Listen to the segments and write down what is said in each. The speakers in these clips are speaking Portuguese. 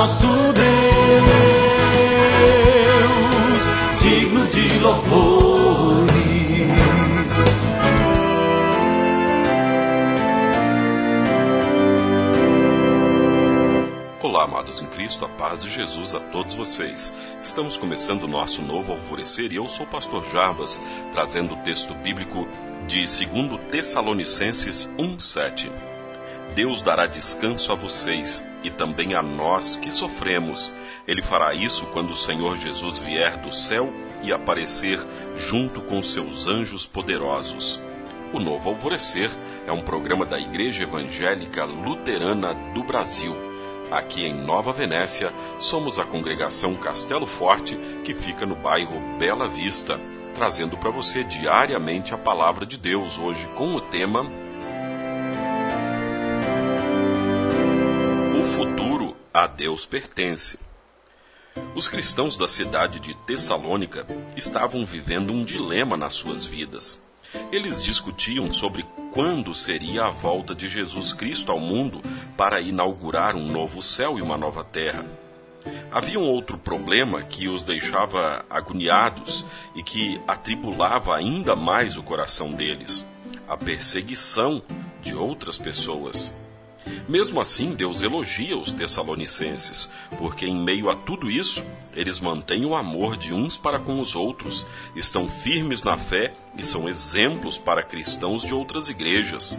nosso Deus, digno de louvores. Olá, amados em Cristo, a paz de Jesus a todos vocês. Estamos começando o nosso novo alvorecer e eu sou o pastor Jarbas, trazendo o texto bíblico de 2 Tessalonicenses 1:7. Deus dará descanso a vocês e também a nós que sofremos. Ele fará isso quando o Senhor Jesus vier do céu e aparecer junto com seus anjos poderosos. O Novo Alvorecer é um programa da Igreja Evangélica Luterana do Brasil. Aqui em Nova Venécia, somos a congregação Castelo Forte, que fica no bairro Bela Vista, trazendo para você diariamente a palavra de Deus, hoje com o tema a Deus pertence. Os cristãos da cidade de Tessalônica estavam vivendo um dilema nas suas vidas. Eles discutiam sobre quando seria a volta de Jesus Cristo ao mundo para inaugurar um novo céu e uma nova terra. Havia um outro problema que os deixava agoniados e que atribulava ainda mais o coração deles: a perseguição de outras pessoas. Mesmo assim, Deus elogia os Tessalonicenses, porque em meio a tudo isso, eles mantêm o amor de uns para com os outros, estão firmes na fé e são exemplos para cristãos de outras igrejas.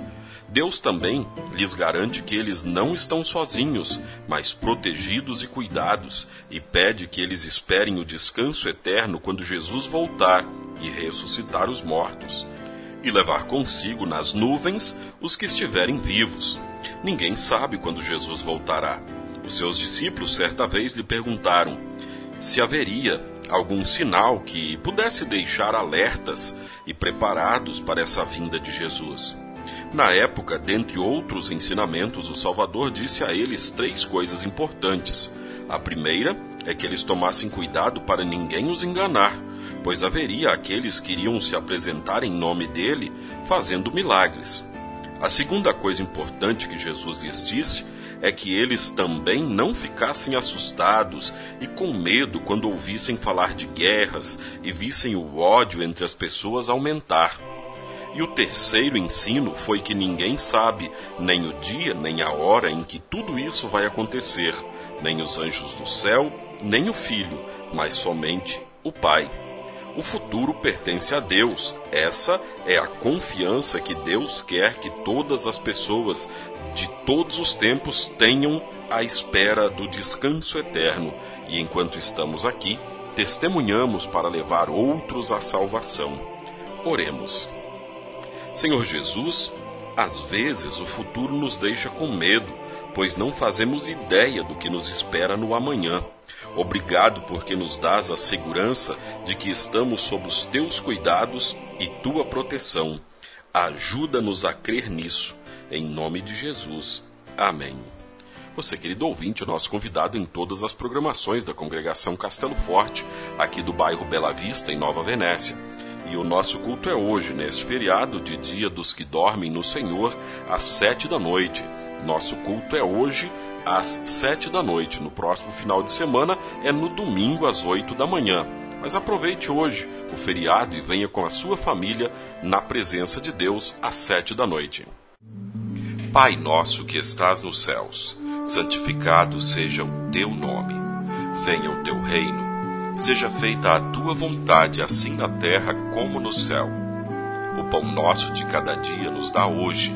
Deus também lhes garante que eles não estão sozinhos, mas protegidos e cuidados, e pede que eles esperem o descanso eterno quando Jesus voltar e ressuscitar os mortos, e levar consigo nas nuvens os que estiverem vivos. Ninguém sabe quando Jesus voltará. Os seus discípulos certa vez lhe perguntaram se haveria algum sinal que pudesse deixar alertas e preparados para essa vinda de Jesus. Na época, dentre outros ensinamentos, o Salvador disse a eles três coisas importantes. A primeira é que eles tomassem cuidado para ninguém os enganar, pois haveria aqueles que iriam se apresentar em nome dele fazendo milagres. A segunda coisa importante que Jesus lhes disse é que eles também não ficassem assustados e com medo quando ouvissem falar de guerras e vissem o ódio entre as pessoas aumentar. E o terceiro ensino foi que ninguém sabe nem o dia nem a hora em que tudo isso vai acontecer, nem os anjos do céu, nem o filho, mas somente o Pai. O futuro pertence a Deus. Essa é a confiança que Deus quer que todas as pessoas de todos os tempos tenham à espera do descanso eterno. E enquanto estamos aqui, testemunhamos para levar outros à salvação. Oremos. Senhor Jesus, às vezes o futuro nos deixa com medo, pois não fazemos ideia do que nos espera no amanhã. Obrigado porque nos dás a segurança de que estamos sob os teus cuidados e tua proteção. Ajuda-nos a crer nisso. Em nome de Jesus. Amém. Você, querido ouvinte, é nosso convidado em todas as programações da congregação Castelo Forte, aqui do bairro Bela Vista, em Nova Venécia. E o nosso culto é hoje, neste feriado de Dia dos que Dormem no Senhor, às sete da noite. Nosso culto é hoje, às sete da noite. No próximo final de semana é no domingo às oito da manhã. Mas aproveite hoje o feriado e venha com a sua família na presença de Deus às sete da noite. Pai nosso que estás nos céus, santificado seja o teu nome. Venha o teu reino. Seja feita a tua vontade, assim na terra como no céu. O pão nosso de cada dia nos dá hoje